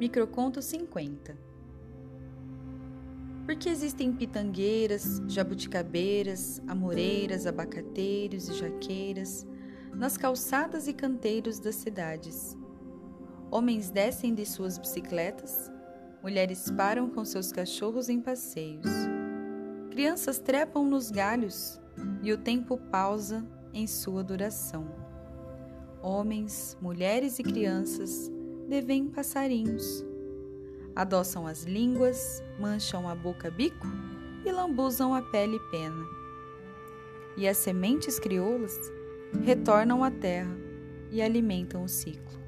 Microconto 50 Porque existem pitangueiras, jabuticabeiras, amoreiras, abacateiros e jaqueiras nas calçadas e canteiros das cidades. Homens descem de suas bicicletas, mulheres param com seus cachorros em passeios. Crianças trepam nos galhos e o tempo pausa em sua duração. Homens, mulheres e crianças devem passarinhos. Adoçam as línguas, mancham a boca bico e lambuzam a pele pena. E as sementes crioulas retornam à terra e alimentam o ciclo.